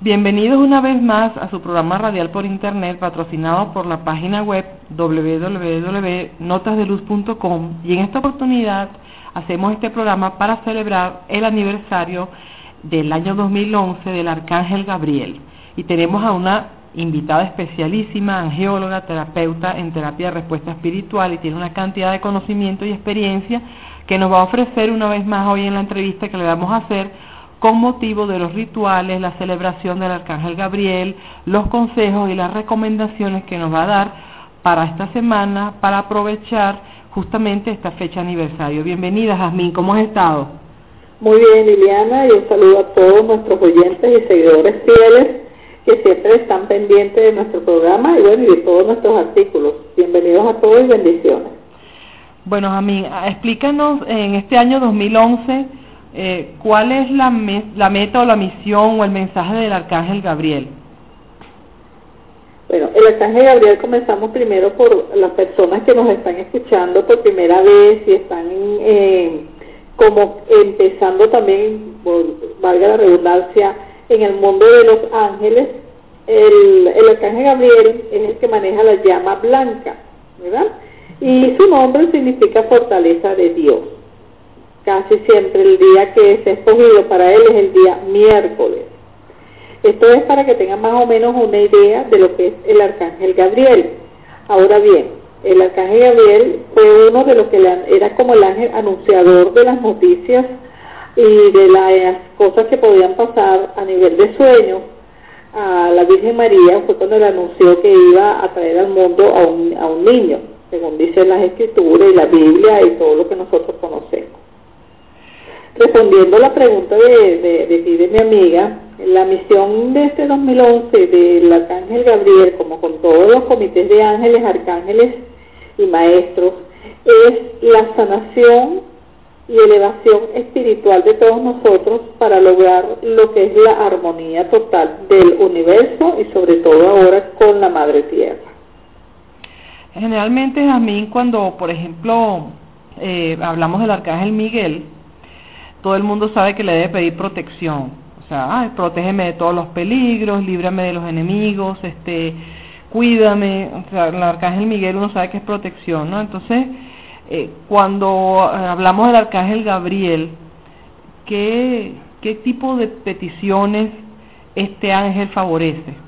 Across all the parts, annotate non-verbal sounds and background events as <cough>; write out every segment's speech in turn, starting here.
Bienvenidos una vez más a su programa radial por internet patrocinado por la página web www.notasdeluz.com y en esta oportunidad hacemos este programa para celebrar el aniversario del año 2011 del Arcángel Gabriel. Y tenemos a una invitada especialísima, angeóloga, terapeuta en terapia de respuesta espiritual y tiene una cantidad de conocimiento y experiencia que nos va a ofrecer una vez más hoy en la entrevista que le vamos a hacer con motivo de los rituales, la celebración del Arcángel Gabriel, los consejos y las recomendaciones que nos va a dar para esta semana para aprovechar justamente esta fecha aniversario. Bienvenida, Jazmín, ¿cómo has estado? Muy bien, Liliana, y un saludo a todos nuestros oyentes y seguidores fieles que siempre están pendientes de nuestro programa y bueno, y de todos nuestros artículos. Bienvenidos a todos y bendiciones. Bueno, Jazmín, explícanos en este año 2011 eh, ¿cuál es la, la meta o la misión o el mensaje del Arcángel Gabriel? Bueno, el Arcángel Gabriel comenzamos primero por las personas que nos están escuchando por primera vez y están eh, como empezando también, por, valga la redundancia, en el mundo de los ángeles. El, el Arcángel Gabriel es el que maneja la llama blanca, ¿verdad? Y su nombre significa fortaleza de Dios casi siempre el día que es escogido para él es el día miércoles. Esto es para que tengan más o menos una idea de lo que es el arcángel Gabriel. Ahora bien, el arcángel Gabriel fue uno de los que era como el ángel anunciador de las noticias y de las cosas que podían pasar a nivel de sueño a la Virgen María fue cuando le anunció que iba a traer al mundo a un, a un niño, según dicen las escrituras y la Biblia y todo lo que nosotros conocemos. Respondiendo a la pregunta de, de, mi amiga, la misión de este 2011 del Arcángel Gabriel, como con todos los comités de ángeles, arcángeles y maestros, es la sanación y elevación espiritual de todos nosotros para lograr lo que es la armonía total del universo y sobre todo ahora con la Madre Tierra. Generalmente, a mí cuando, por ejemplo, eh, hablamos del Arcángel Miguel, todo el mundo sabe que le debe pedir protección. O sea, protégeme de todos los peligros, líbrame de los enemigos, este, cuídame. O sea, el arcángel Miguel uno sabe que es protección, ¿no? Entonces, eh, cuando hablamos del arcángel Gabriel, ¿qué, qué tipo de peticiones este ángel favorece?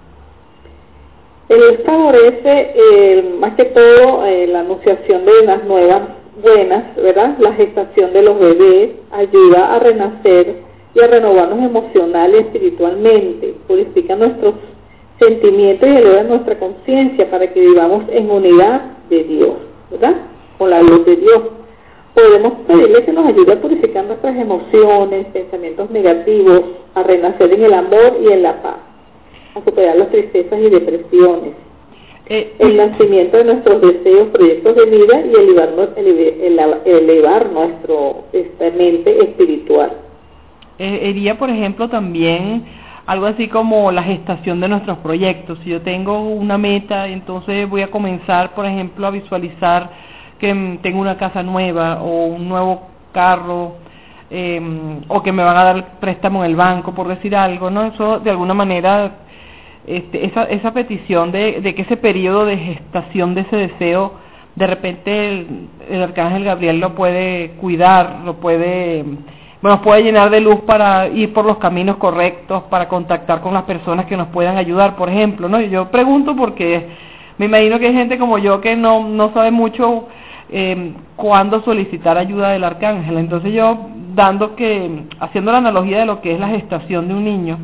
Él favorece eh, más que todo eh, la anunciación de unas nuevas buenas, ¿verdad? La gestación de los bebés ayuda a renacer y a renovarnos emocional y espiritualmente, purifica nuestros sentimientos y eleva nuestra conciencia para que vivamos en unidad de Dios, ¿verdad? Con la luz de Dios. Podemos pedirle que nos ayude a purificar nuestras emociones, pensamientos negativos, a renacer en el amor y en la paz, a superar las tristezas y depresiones, eh, el nacimiento de nuestros deseos, proyectos de vida y elevar, elevar nuestro esta mente espiritual. Eh, por ejemplo, también algo así como la gestación de nuestros proyectos. Si yo tengo una meta, entonces voy a comenzar, por ejemplo, a visualizar que tengo una casa nueva o un nuevo carro eh, o que me van a dar préstamo en el banco, por decir algo, ¿no? Eso de alguna manera este, esa, esa petición de, que ese periodo de gestación de ese deseo, de repente el, arcángel Gabriel lo puede cuidar, lo puede, bueno, puede llenar de luz para ir por los caminos correctos, para contactar con las personas que nos puedan ayudar, por ejemplo, ¿no? yo pregunto porque me imagino que hay gente como yo que no, no sabe mucho eh, cuándo solicitar ayuda del arcángel. Entonces yo, dando que, haciendo la analogía de lo que es la gestación de un niño,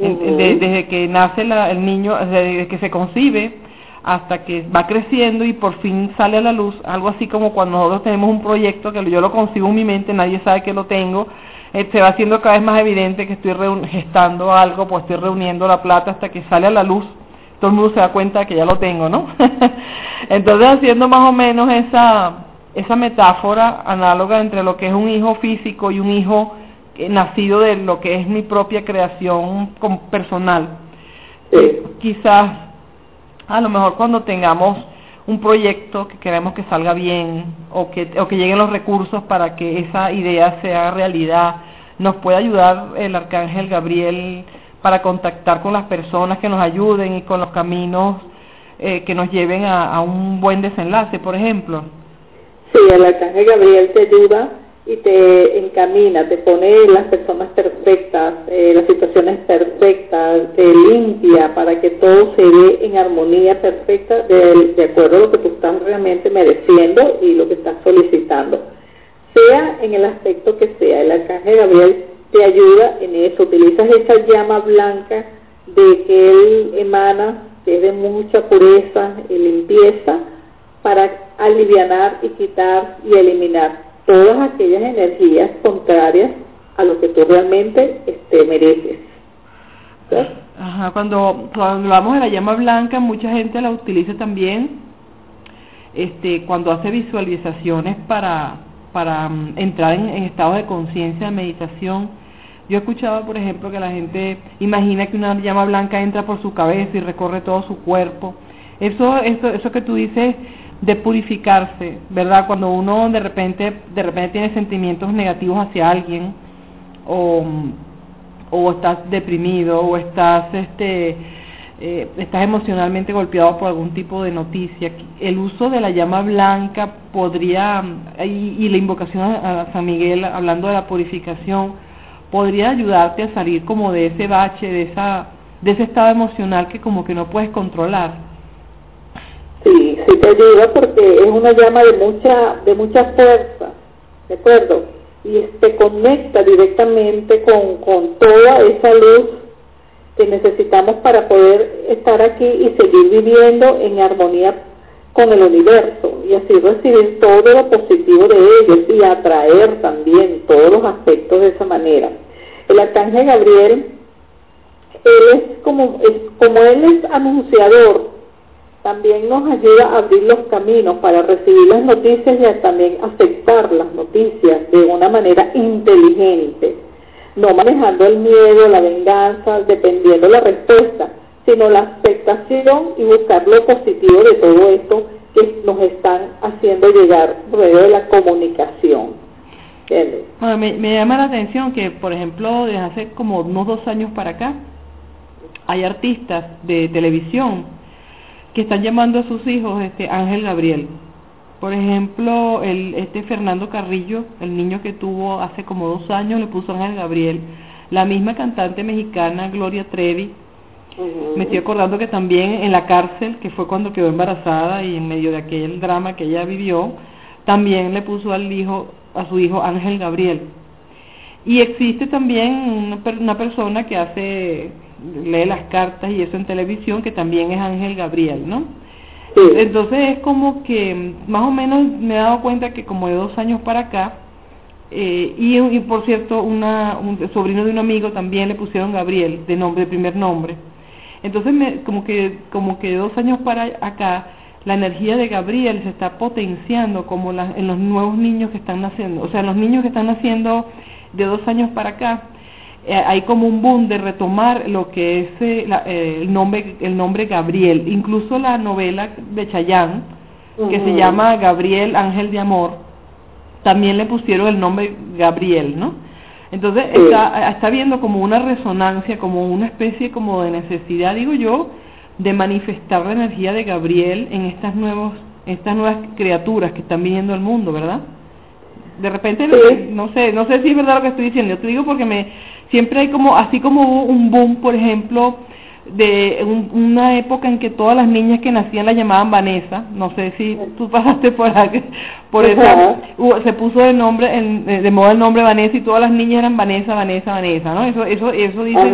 desde que nace el niño, desde que se concibe hasta que va creciendo y por fin sale a la luz, algo así como cuando nosotros tenemos un proyecto que yo lo consigo en mi mente, nadie sabe que lo tengo, eh, se va haciendo cada vez más evidente que estoy gestando algo, pues estoy reuniendo la plata hasta que sale a la luz, todo el mundo se da cuenta que ya lo tengo, ¿no? <laughs> Entonces haciendo más o menos esa, esa metáfora análoga entre lo que es un hijo físico y un hijo nacido de lo que es mi propia creación personal. Quizás a lo mejor cuando tengamos un proyecto que queremos que salga bien o que, o que lleguen los recursos para que esa idea sea realidad, nos puede ayudar el arcángel Gabriel para contactar con las personas que nos ayuden y con los caminos eh, que nos lleven a, a un buen desenlace, por ejemplo. Sí, el arcángel Gabriel te ayuda y te encamina, te pone las personas perfectas, eh, las situaciones perfectas, te limpia para que todo se dé en armonía perfecta de, de acuerdo a lo que tú estás realmente mereciendo y lo que estás solicitando. Sea en el aspecto que sea, el arcángel Gabriel te ayuda en eso, utilizas esa llama blanca de que él emana, que es de mucha pureza y limpieza, para aliviar y quitar y eliminar todas aquellas energías contrarias a lo que tú realmente este, mereces. Ajá, cuando, cuando hablamos de la llama blanca, mucha gente la utiliza también este, cuando hace visualizaciones para, para um, entrar en, en estados de conciencia, de meditación. Yo he escuchado, por ejemplo, que la gente imagina que una llama blanca entra por su cabeza y recorre todo su cuerpo. Eso, eso, eso que tú dices de purificarse, ¿verdad? Cuando uno de repente, de repente tiene sentimientos negativos hacia alguien, o, o estás deprimido, o estás, este, eh, estás emocionalmente golpeado por algún tipo de noticia, el uso de la llama blanca podría, y, y la invocación a, San Miguel, hablando de la purificación, podría ayudarte a salir como de ese bache, de esa, de ese estado emocional que como que no puedes controlar. Sí, sí te ayuda porque es una llama de mucha, de mucha fuerza, ¿de acuerdo? Y te conecta directamente con, con toda esa luz que necesitamos para poder estar aquí y seguir viviendo en armonía con el universo y así recibir todo lo positivo de ellos y atraer también todos los aspectos de esa manera. El arcángel Gabriel, él es como, es, como él es anunciador también nos ayuda a abrir los caminos para recibir las noticias y también aceptar las noticias de una manera inteligente, no manejando el miedo, la venganza, dependiendo la respuesta, sino la aceptación y buscar lo positivo de todo esto que nos están haciendo llegar por medio de la comunicación. Bueno, me, me llama la atención que, por ejemplo, desde hace como unos dos años para acá, hay artistas de televisión que están llamando a sus hijos este Ángel Gabriel. Por ejemplo, el, este Fernando Carrillo, el niño que tuvo hace como dos años, le puso Ángel Gabriel. La misma cantante mexicana Gloria Trevi, me estoy acordando que también en la cárcel, que fue cuando quedó embarazada y en medio de aquel drama que ella vivió, también le puso al hijo, a su hijo Ángel Gabriel. Y existe también una, una persona que hace lee las cartas y eso en televisión, que también es Ángel Gabriel, ¿no? Entonces es como que más o menos me he dado cuenta que como de dos años para acá, eh, y, por cierto, una, un sobrino de un amigo también le pusieron Gabriel, de nombre, de primer nombre. Entonces me, como que como que de dos años para acá, la energía de Gabriel se está potenciando como la, en los nuevos niños que están naciendo, o sea, los niños que están naciendo de dos años para acá, eh, hay como un boom de retomar lo que es eh, eh, el nombre el nombre Gabriel. Incluso la novela de Chayán que se llama Gabriel Ángel de Amor también le pusieron el nombre Gabriel no entonces está está viendo como una resonancia como una especie como de necesidad digo yo de manifestar la energía de Gabriel en estas nuevos estas nuevas criaturas que están viviendo el mundo verdad de repente no sé no sé si es verdad lo que estoy diciendo. Yo te digo porque me siempre hay como, así como hubo un boom, por ejemplo, de una época en que todas las niñas que nacían la llamaban Vanessa, no sé si tú pasaste por ahí, por esa, se puso de nombre, eh, de moda el nombre Vanessa y todas las niñas eran Vanessa, Vanessa, Vanessa, ¿no? Eso, eso, eso dice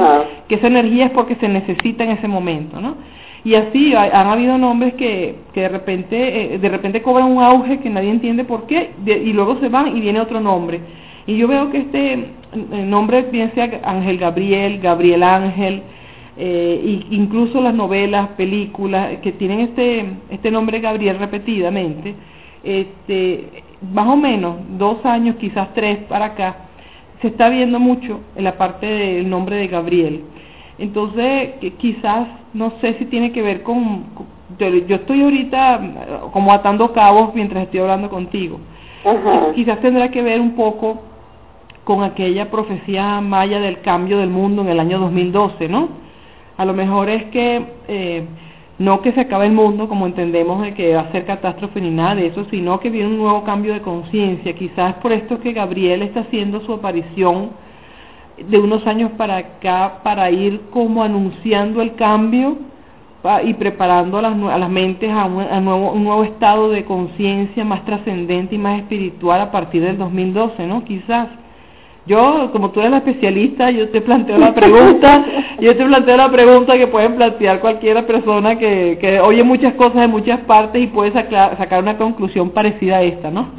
que esa energía es porque se necesita en ese momento, ¿no? y así han habido nombres que, que de repente eh, de repente cobran un auge que nadie entiende por qué y luego se van y viene otro nombre. Y yo veo que este eh, nombre bien sea Ángel Gabriel Gabriel Ángel eh, incluso las novelas películas que tienen este este nombre Gabriel repetidamente este más o menos dos años quizás tres para acá se está viendo mucho en la parte del nombre de Gabriel entonces, quizás, no sé si tiene que ver con, yo, estoy ahorita como atando cabos mientras estoy hablando contigo. Quizás tendrá que ver un poco con aquella profecía maya del cambio del mundo en el año 2012, ¿no? A lo mejor es que eh, no que se acabe el mundo como entendemos de que va a ser catástrofe ni nada de eso, sino que viene un nuevo cambio de conciencia. Quizás por esto que Gabriel está haciendo su aparición de unos años para acá para ir como anunciando el cambio y preparando a las, a las mentes a, un, nuevo, un nuevo estado de conciencia más trascendente y más espiritual a partir del 2012, ¿no? Quizás. Yo, como tú eres la especialista, yo te planteo la pregunta, <laughs> yo te planteo la pregunta que pueden plantear cualquier persona que, que oye muchas cosas de muchas partes y puede sacar, sacar una conclusión parecida a esta, ¿no?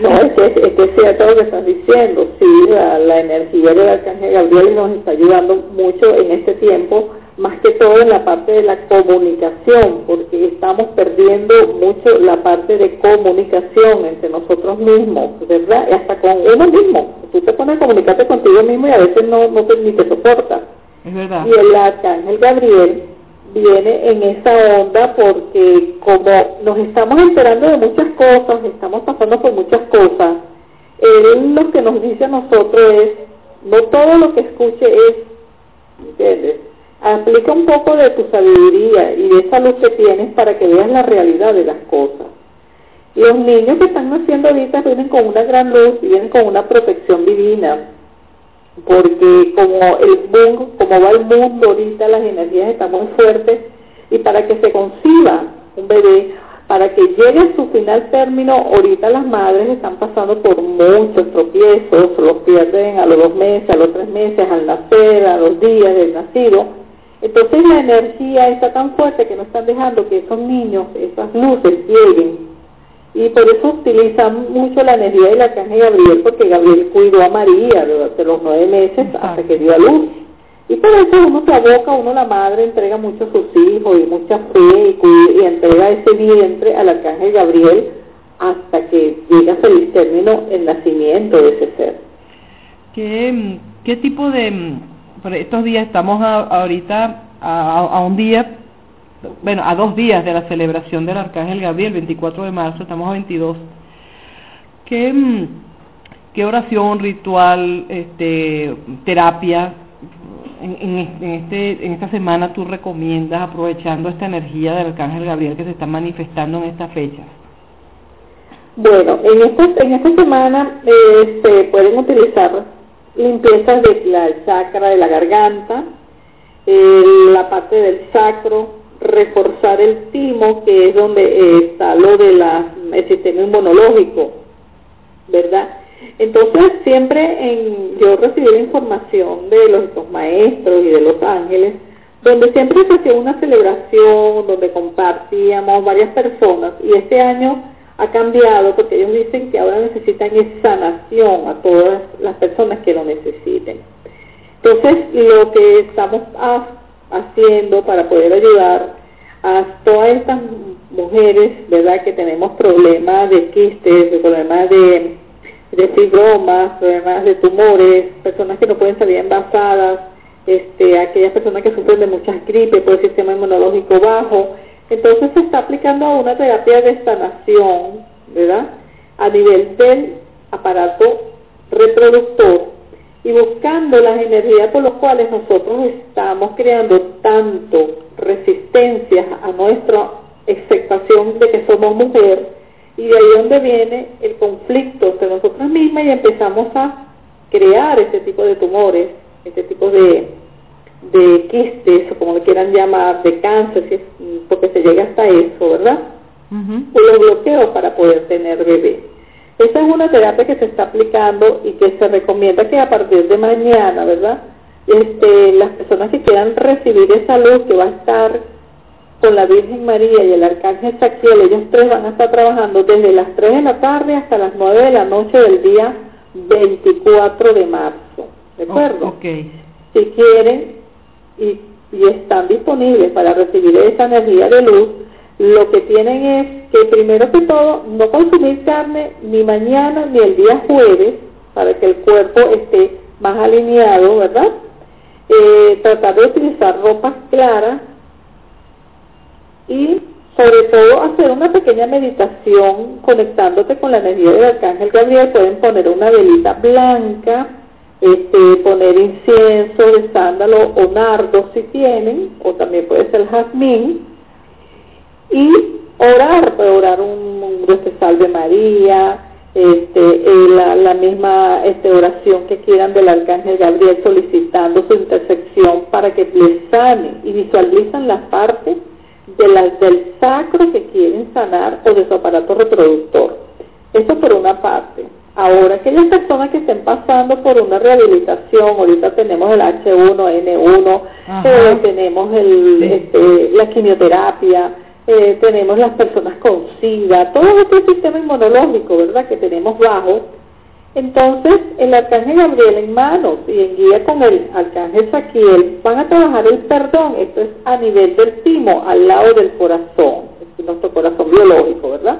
No, es que es, cierto lo que estás diciendo, sí, la, la energía del Arcángel Gabriel nos está ayudando mucho en este tiempo más que todo en la parte de la comunicación, porque estamos perdiendo mucho la parte de comunicación entre nosotros mismos, ¿verdad? Y hasta con uno mismo. Tú te pones a comunicarte contigo mismo y a veces no, no te, ni te soporta. Es verdad. Y el arcángel Gabriel viene en esa onda porque como nos estamos enterando de muchas cosas, estamos pasando por muchas cosas, él lo que nos dice a nosotros es, no todo lo que escuche es, ¿entiendes? Aplica un poco de tu sabiduría y de esa luz que tienes para que veas la realidad de las cosas. Y los niños que están naciendo ahorita vienen con una gran luz y vienen con una protección divina, porque como el mundo, como va el mundo ahorita, las energías están muy fuertes y para que se conciba un bebé, para que llegue a su final término, ahorita las madres están pasando por muchos tropiezos, los pierden a los dos meses, a los tres meses, al nacer, a los días del nacido, entonces la energía está tan fuerte que no están dejando que esos niños, esas luces lleguen. Y por eso utilizan mucho la energía de la de Gabriel, porque Gabriel cuidó a María durante los nueve meses hasta que dio a luz. Y por eso uno se aboca, uno la madre entrega mucho a sus hijos y mucha fe y, y entrega ese vientre al arcángel Gabriel hasta que llega a feliz término el nacimiento de ese ser. ¿Qué, qué tipo de estos días estamos ahorita a, un día, bueno, a dos días de la celebración del Arcángel Gabriel, 24 de marzo, estamos a 22. ¿Qué, mm, qué oración, ritual, este, terapia en, este, en esta semana tú recomiendas aprovechando esta energía del Arcángel Gabriel que se está manifestando en esta fecha? Bueno, en esta, en esta semana eh, se pueden utilizar limpiezas de la chakra de la garganta, la parte del sacro, reforzar el timo, que es donde eh, está lo del sistema inmunológico, ¿verdad? Entonces siempre en, yo recibí la información de los, maestros y de los ángeles, donde siempre se hacía una celebración, donde compartíamos varias personas, y este año ha cambiado porque ellos dicen que ahora necesitan sanación a todas las personas que lo necesiten. Entonces, lo que estamos haciendo para poder ayudar a todas estas mujeres, ¿verdad?, que tenemos problemas de quistes, problemas de, de fibromas, problemas de tumores, personas que no pueden salir embarazadas, este, aquellas personas que sufren de muchas gripes por el sistema inmunológico bajo, entonces se está aplicando una terapia de sanación, ¿verdad? A nivel del aparato reproductor y buscando las energías por las cuales nosotros estamos creando tanto resistencias a nuestra aceptación de que somos mujer y de ahí donde viene el conflicto entre nosotras mismas y empezamos a crear este tipo de tumores, este tipo de, de quistes o como le quieran llamar, de cáncer, porque se llega hasta eso, ¿verdad? O los bloqueos para poder tener bebé. Esa es una terapia que se está aplicando y que se recomienda que a partir de mañana, ¿verdad? Este, las personas que quieran recibir esa luz que va a estar con la Virgen María y el Arcángel Saquiel, ellos tres van a estar trabajando desde las 3 de la tarde hasta las 9 de la noche del día 24 de marzo. ¿De acuerdo? Ok. Si quieren y, están disponibles para recibir esa energía de luz, lo que tienen es que primero que todo no consumir carne ni mañana ni el día jueves para que el cuerpo esté más alineado, ¿verdad? Eh, tratar de utilizar ropas claras y sobre todo hacer una pequeña meditación conectándote con la energía del arcángel Gabriel. Pueden poner una velita blanca, este, poner incienso de sándalo o nardo si tienen, o también puede ser jazmín, y orar, puede orar un, un te salve María, este, eh, la, la, misma este, oración que quieran del arcángel Gabriel solicitando su intersección para que les sane y visualizan la parte de las del sacro que quieren sanar o de su aparato reproductor. Eso por una parte. Ahora, aquellas personas que estén pasando por una rehabilitación, ahorita tenemos el H1N1, eh, tenemos el, este, la quimioterapia, eh, tenemos las personas con SIDA, todo este sistema inmunológico, ¿verdad?, que tenemos bajo. Entonces, el arcángel Gabriel en manos y en guía con el arcángel Saquiel van a trabajar el perdón, esto es a nivel del timo, al lado del corazón, es nuestro corazón biológico, ¿verdad?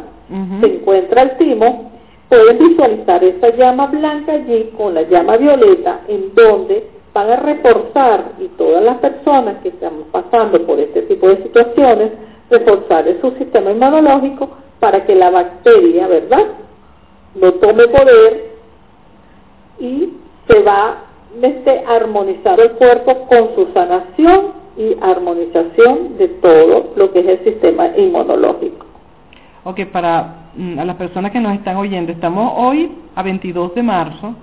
Se encuentra el timo, pueden visualizar esa llama blanca allí con la llama violeta, en donde van a reforzar, y todas las personas que estamos pasando por este tipo de situaciones, reforzar su sistema inmunológico para que la bacteria, ¿verdad?, no tome poder y se va este, armonizar el cuerpo con su sanación y armonización de todo lo que es el sistema inmunológico. Ok, para a las personas que nos están oyendo, estamos hoy a 22 de marzo.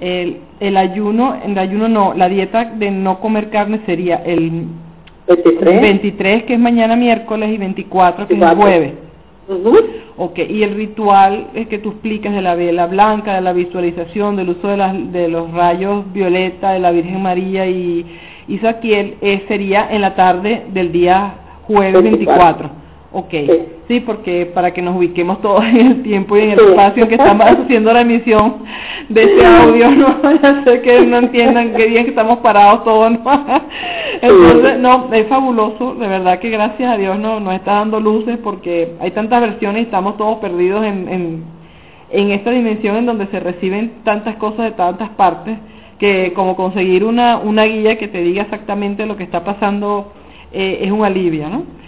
El, el ayuno, el ayuno no, la dieta de no comer carne sería el 23. 23, que es mañana miércoles, y 24, que es jueves. Ok, y el ritual es que tú explicas de la vela blanca, de la visualización, del uso de, las, de los rayos violeta de la Virgen María y Isaquiel, eh, sería en la tarde del día jueves 24. Ok, sí. porque para que nos ubiquemos todos en el tiempo y en el espacio que estamos <laughs> haciendo la emisión de este audio, ¿no? <laughs> Ya sé que no entiendan qué bien que estamos parados todos, ¿no? Entonces, no, es fabuloso, de verdad que gracias a Dios no, nos está dando luces porque hay tantas versiones y estamos todos perdidos en, en, en esta dimensión en donde se reciben tantas cosas de tantas partes que como conseguir una, una guía que te diga exactamente lo que está pasando eh, es un alivio, ¿no?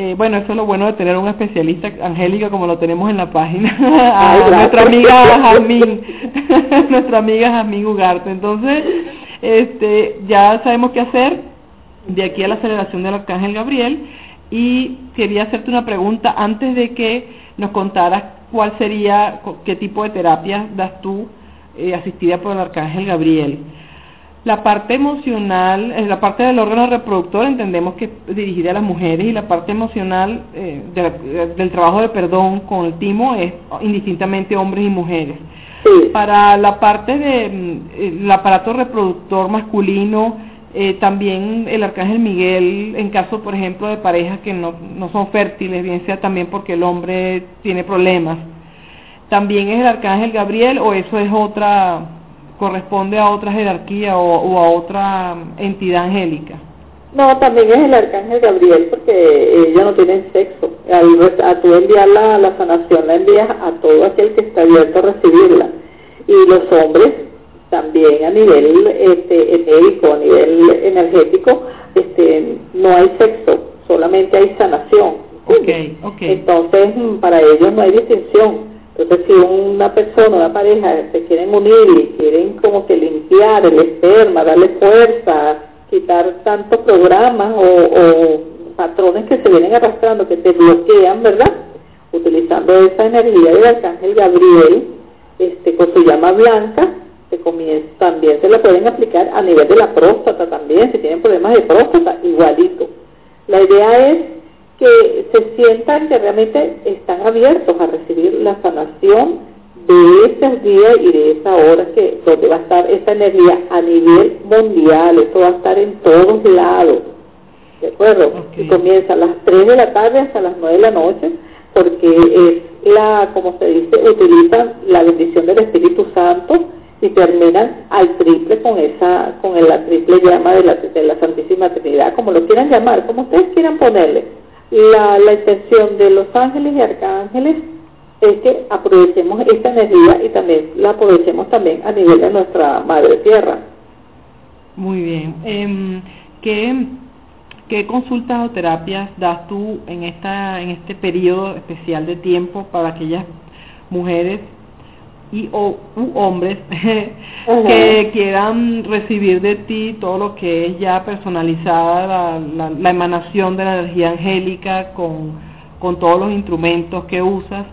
Eh, bueno, eso es lo bueno de tener un especialista, Angélica, como lo tenemos en la página, <laughs> a nuestra amiga Jazmín, <laughs> nuestra amiga Jazmín Ugarte. Entonces, este, ya sabemos qué hacer de aquí a la aceleración del Arcángel Gabriel y quería hacerte una pregunta antes de que nos contaras cuál sería, qué tipo de terapia das tú eh, asistida por el Arcángel Gabriel. La parte emocional, eh, la parte del órgano reproductor entendemos que es dirigida a las mujeres y la parte emocional eh, del trabajo de perdón con el timo es indistintamente hombres y mujeres. Para la parte del mm, aparato reproductor masculino, eh, también el arcángel Miguel, en caso, por ejemplo, de parejas que no, no son fértiles, bien sea también porque el hombre tiene problemas, también es el arcángel Gabriel o eso es otra corresponde a otra jerarquía o, a otra entidad angélica. No, también es el arcángel Gabriel porque ellos no tienen sexo. Al, a tú enviar la, la sanación la envías a todo aquel que está abierto a recibirla. Y los hombres también a nivel este, a nivel energético, este, no hay sexo, solamente hay sanación. Okay, okay. Entonces, para ellos no hay distinción. Entonces, si una persona, una pareja se quieren unir y quieren como que limpiar el esperma, darle fuerza, quitar tantos programas o, patrones que se vienen arrastrando, que te bloquean, ¿verdad? Utilizando esa energía del arcángel Gabriel, este, con su llama blanca, también se la pueden aplicar a nivel de la próstata también, si tienen problemas de próstata, igualito. La idea es que se sientan que realmente están abiertos a recibir la sanación de esos días y de esa hora que donde va a estar esa energía a nivel mundial, eso va a estar en todos lados. ¿De acuerdo? Y comienza a las 3 de la tarde hasta las 9 de la noche, porque es la, como se dice, utilizan la bendición del Espíritu Santo y terminan al triple con esa, con la triple llama de la, de la Santísima Trinidad, como lo quieran llamar, como ustedes quieran ponerle. La, la intención de los ángeles y arcángeles es que aprovechemos esta energía y también la aprovechemos también a nivel de nuestra madre tierra. Muy bien. Eh, ¿qué, ¿Qué consultas o terapias das tú en esta en este periodo especial de tiempo para aquellas mujeres y o hombres <laughs> que quieran recibir de ti todo lo que es ya personalizada la, la, emanación de la energía angélica con, con todos los instrumentos que usas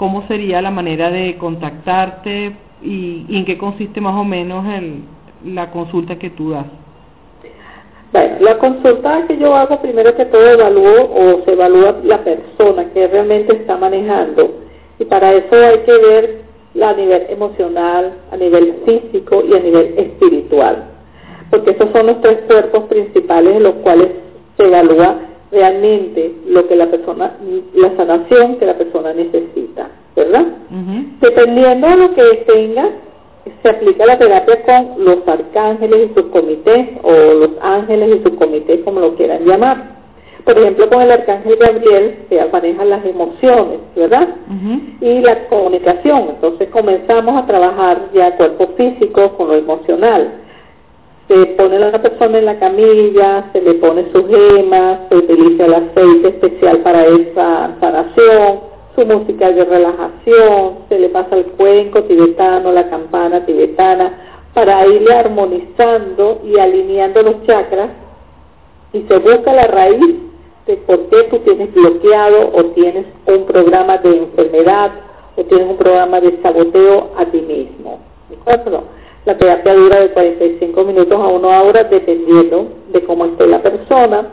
cómo sería la manera de contactarte y, en qué consiste más o menos el, la consulta que tú das. Bueno, la consulta que yo hago primero que todo evalúo o se evalúa la persona que realmente está manejando y para eso hay que ver a nivel emocional, a nivel físico y a nivel espiritual, porque esos son los tres cuerpos principales en los cuales se evalúa realmente lo que la persona, la sanación que la persona necesita, ¿verdad? Dependiendo de lo que tenga, se aplica la terapia con los arcángeles y sus comités, o los ángeles y sus comités, como lo quieran llamar. Por ejemplo, con el arcángel Gabriel se manejan las emociones, ¿verdad? Y la comunicación. Entonces comenzamos a trabajar ya cuerpo físico con lo emocional se pone a la persona en la camilla, se le pone su gema, se utiliza el aceite especial para esa sanación, su música de relajación, se le pasa el cuenco tibetano, la campana tibetana, para irle armonizando y alineando los chakras y se busca la raíz de por qué tú tienes bloqueado o tienes un programa de enfermedad o tienes un programa de saboteo a ti mismo. ¿De? La terapia dura de 45 minutos a una hora dependiendo de cómo esté la persona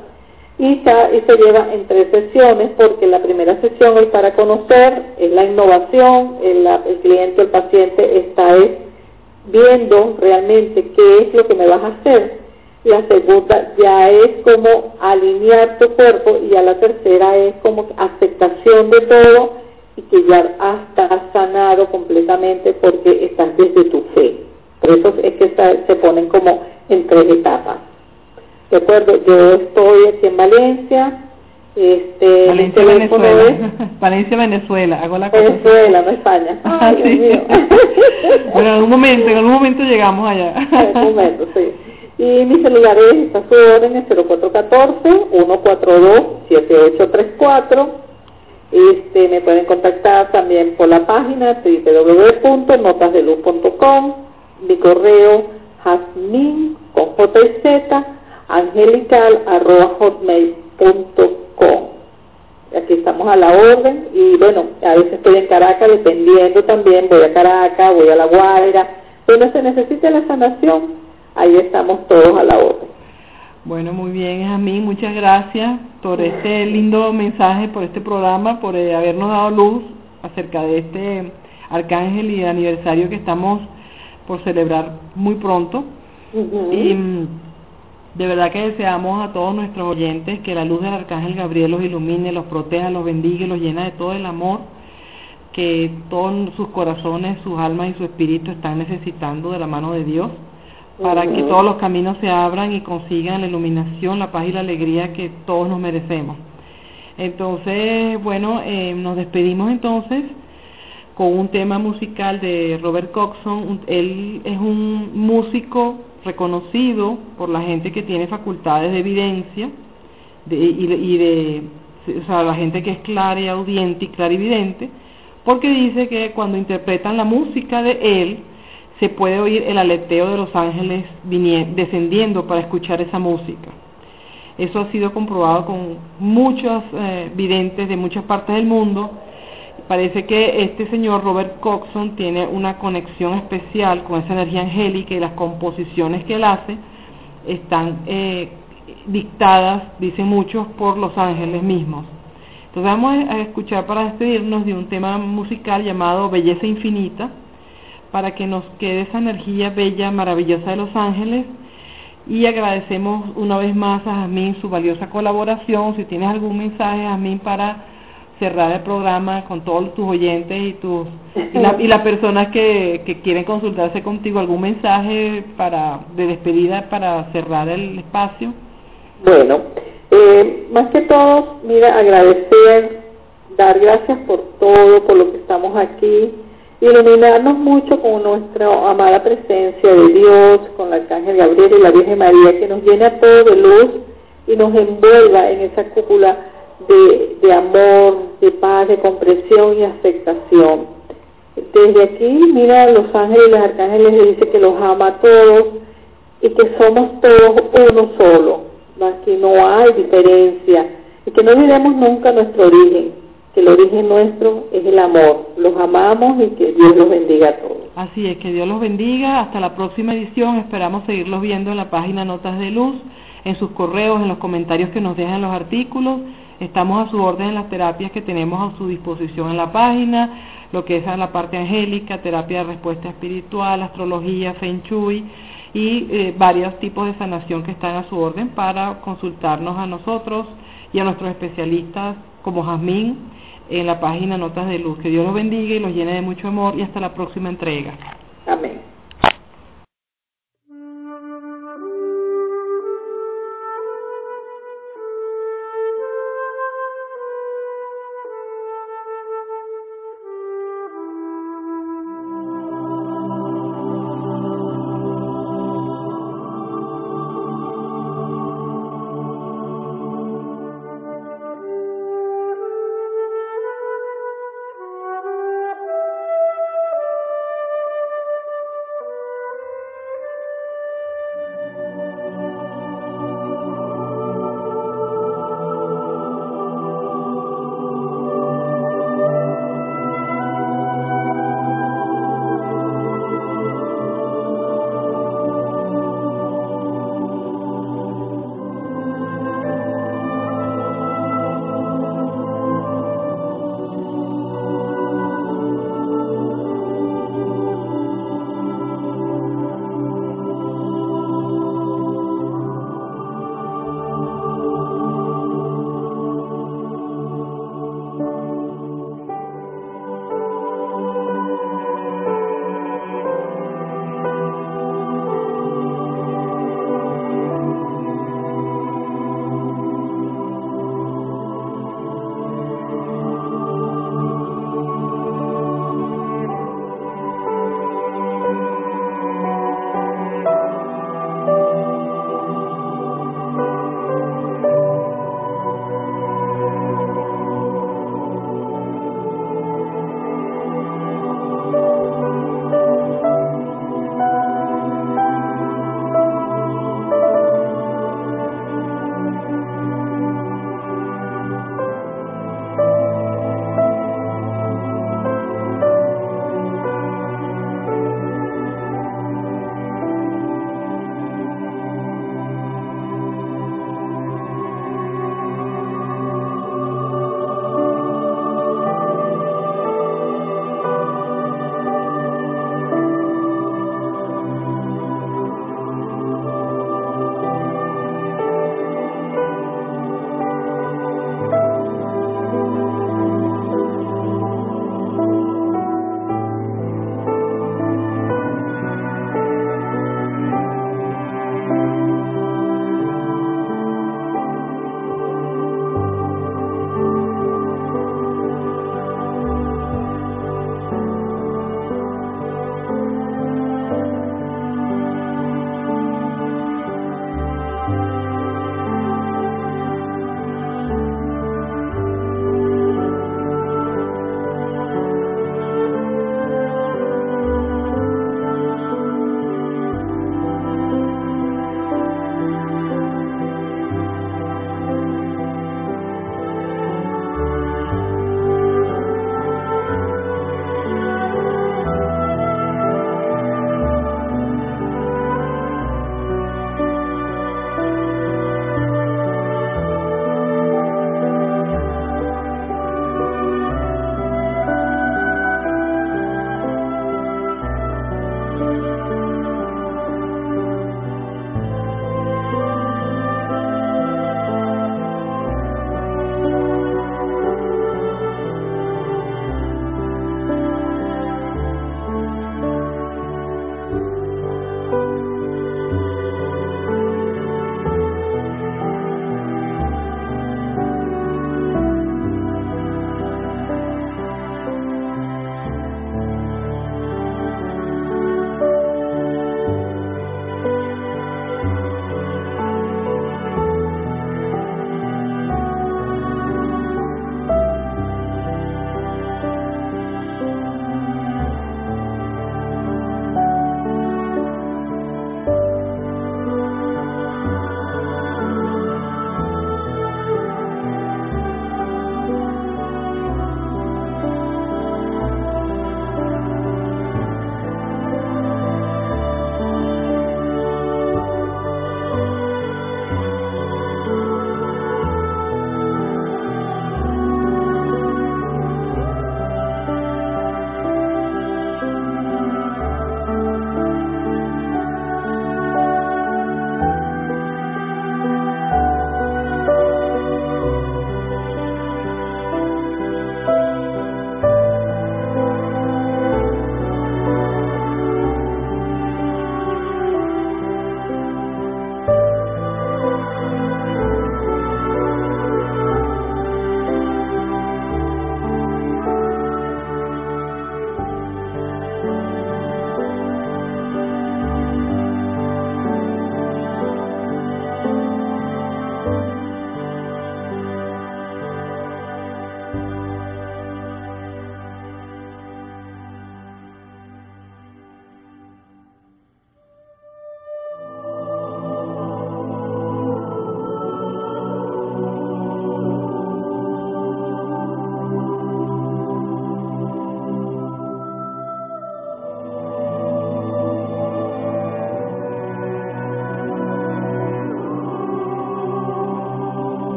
y, y se lleva en tres sesiones porque la primera sesión es para conocer, es la innovación, el, el cliente, el paciente está viendo realmente qué es lo que me vas a hacer. La segunda ya es como alinear tu cuerpo y a la tercera es como aceptación de todo y que ya has sanado completamente porque estás desde tu fe. Por eso es que se ponen como en tres etapas. ¿De acuerdo? Yo estoy aquí en Valencia. Este, Valencia, Venezuela. <laughs> Valencia, Venezuela. Hago la Venezuela, no España. Ah, sí. <laughs> bueno, en algún momento, en algún momento llegamos allá. <laughs> en algún momento, sí. Y mi celular es, está su orden, es 0414-142-7834. Este, me pueden contactar también por la página www.notasdeluz.com mi correo jasmin con j y z angelical arroba hotmail.com aquí estamos a la orden y bueno a veces estoy en Caracas dependiendo también voy a Caracas voy a La Guaira donde se necesite la sanación ahí estamos todos a la orden bueno, muy bien, Jasmine, muchas gracias por este lindo mensaje, por este programa, por eh, habernos dado luz acerca de este arcángel y aniversario que estamos por celebrar muy pronto. Y mm, de verdad que deseamos a todos nuestros oyentes que la luz del Arcángel Gabriel los ilumine, los proteja, los bendiga los llena de todo el amor que todos sus corazones, sus almas y su espíritu están necesitando de la mano de Dios para que todos los caminos se abran y consigan la iluminación, la paz y la alegría que todos nos merecemos. Entonces, bueno, eh, nos despedimos entonces con un tema musical de Robert Coxon. Él es un músico reconocido por la gente que tiene facultades de evidencia de, y, de, o sea, la gente que es clara y audiente y clarividente, porque dice que cuando interpretan la música de él, se puede oír el aleteo de los ángeles descendiendo para escuchar esa música. Eso ha sido comprobado con muchos eh, videntes de muchas partes del mundo parece que este señor Robert Coxon tiene una conexión especial con esa energía angélica y las composiciones que él hace están eh, dictadas, dicen muchos, por los ángeles mismos. Entonces vamos a escuchar para despedirnos de un tema musical llamado Belleza Infinita, para que nos quede esa energía bella, maravillosa de los ángeles y agradecemos una vez más a Jazmín su valiosa colaboración. Si tienes algún mensaje, Jazmín, para cerrar el programa con todos tus oyentes y tus y, las personas que, que, quieren consultarse contigo, algún mensaje para de despedida para cerrar el espacio. Bueno, eh, más que todo, mira, agradecer, dar gracias por todo, por lo que estamos aquí iluminarnos mucho con nuestra amada presencia de Dios, con el Arcángel Gabriel y la Virgen María, que nos llena todo de luz y nos envuelva en esa cúpula de, de amor, de paz, de comprensión y aceptación. Desde aquí, mira, los ángeles y los arcángeles le dice que los ama a todos y que somos todos uno solo, que no hay diferencia y que no olvidemos nunca nuestro origen que el origen nuestro es el amor. Los amamos y que Dios los bendiga a todos. Así es, que Dios los bendiga. Hasta la próxima edición. Esperamos seguirlos viendo en la página Notas de Luz, en sus correos, en los comentarios que nos dejan los artículos. Estamos a su orden en las terapias que tenemos a su disposición en la página, lo que es la parte angélica, terapia de respuesta espiritual, astrología, feng shui y eh, varios tipos de sanación que están a su orden para consultarnos a nosotros y a nuestros especialistas como Jazmín en la página Notas de Luz. Que Dios los bendiga y los llene de mucho amor y hasta la próxima entrega. Amén.